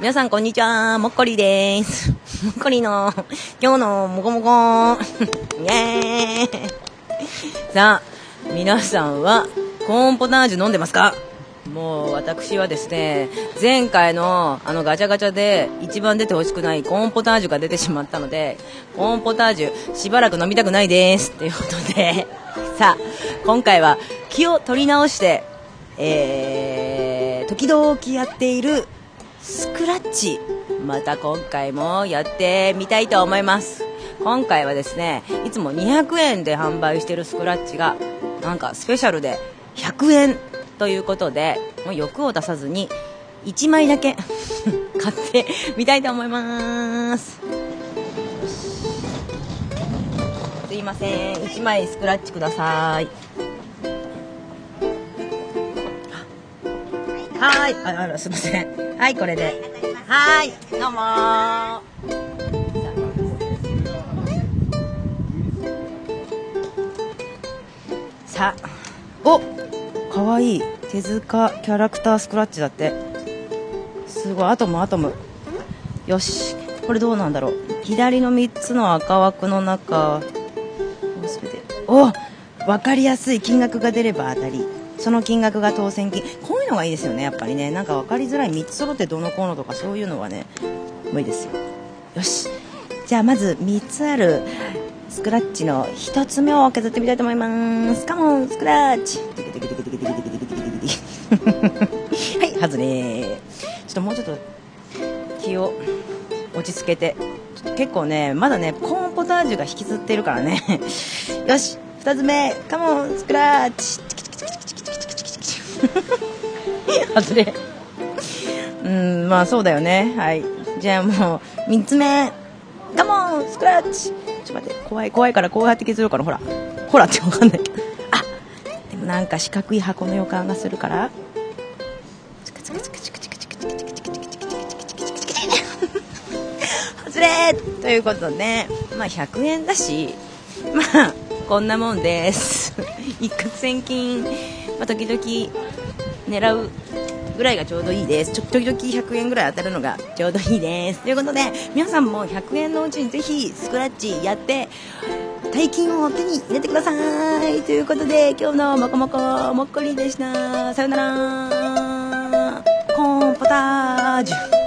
皆さんこんにちは、もっこりです。もっこりの今日のもこもこ イエーイ。さあ、皆さんはコーンポタージュ飲んでますか？もう私はですね、前回のあのガチャガチャで一番出てほしくないコーンポタージュが出てしまったので、コーンポタージュしばらく飲みたくないです。っていうことで、さあ、今回は気を取り直して、えー、時々やっているスクラッチ、また今回もやってみたいと思います。今回はですね、いつも200円で販売してるスクラッチが、なんかスペシャルで100円ということで、もう欲を出さずに1枚だけ 買ってみたいと思います。すいません、1枚スクラッチください。はい、あら、すみません。はい、これで。はい、どうもさあ、お、かわいい手塚キャラクタースクラッチだって。すごい、アトムアトム。よし、これどうなんだろう。左の3つの赤枠の中、お、わかりやすい金額が出れば当たり。その金額が当選金。こういうのがいいですよね、やっぱりね。なんか分かりづらい3つ揃ってどのこうのとかそういうのはね、もういいですよ。よし。じゃあまず3つあるスクラッチの1つ目を削ってみたいと思います。カモン、スクラッチ。はい、外れちょっともうちょっと気を落ち着けて。結構ね、まだね、コーンポタージュが引きずってるからね。よし、2つ目、カモン、スクラッチ。外れ。うん、まあそうだよね。はい。じゃあもう、3つ目。カモンスクラッチちょっと待って、怖い、怖いからこうやって削るから、ほら。ほらってわかんないけど。あでもなんか四角い箱の予感がするから。外れということで、まあ100円だし、まあ、こんなもんです。一攫千金、まあ時々狙うぐらいがちょうどいいです。ちょ時々100円ぐらい当たるのがちょうどいいです。ということで皆さんも100円のうちにぜひスクラッチやって大金を手に入れてください。ということで今日のもこもこもっこりでした。さよなら。コーンポタージュ。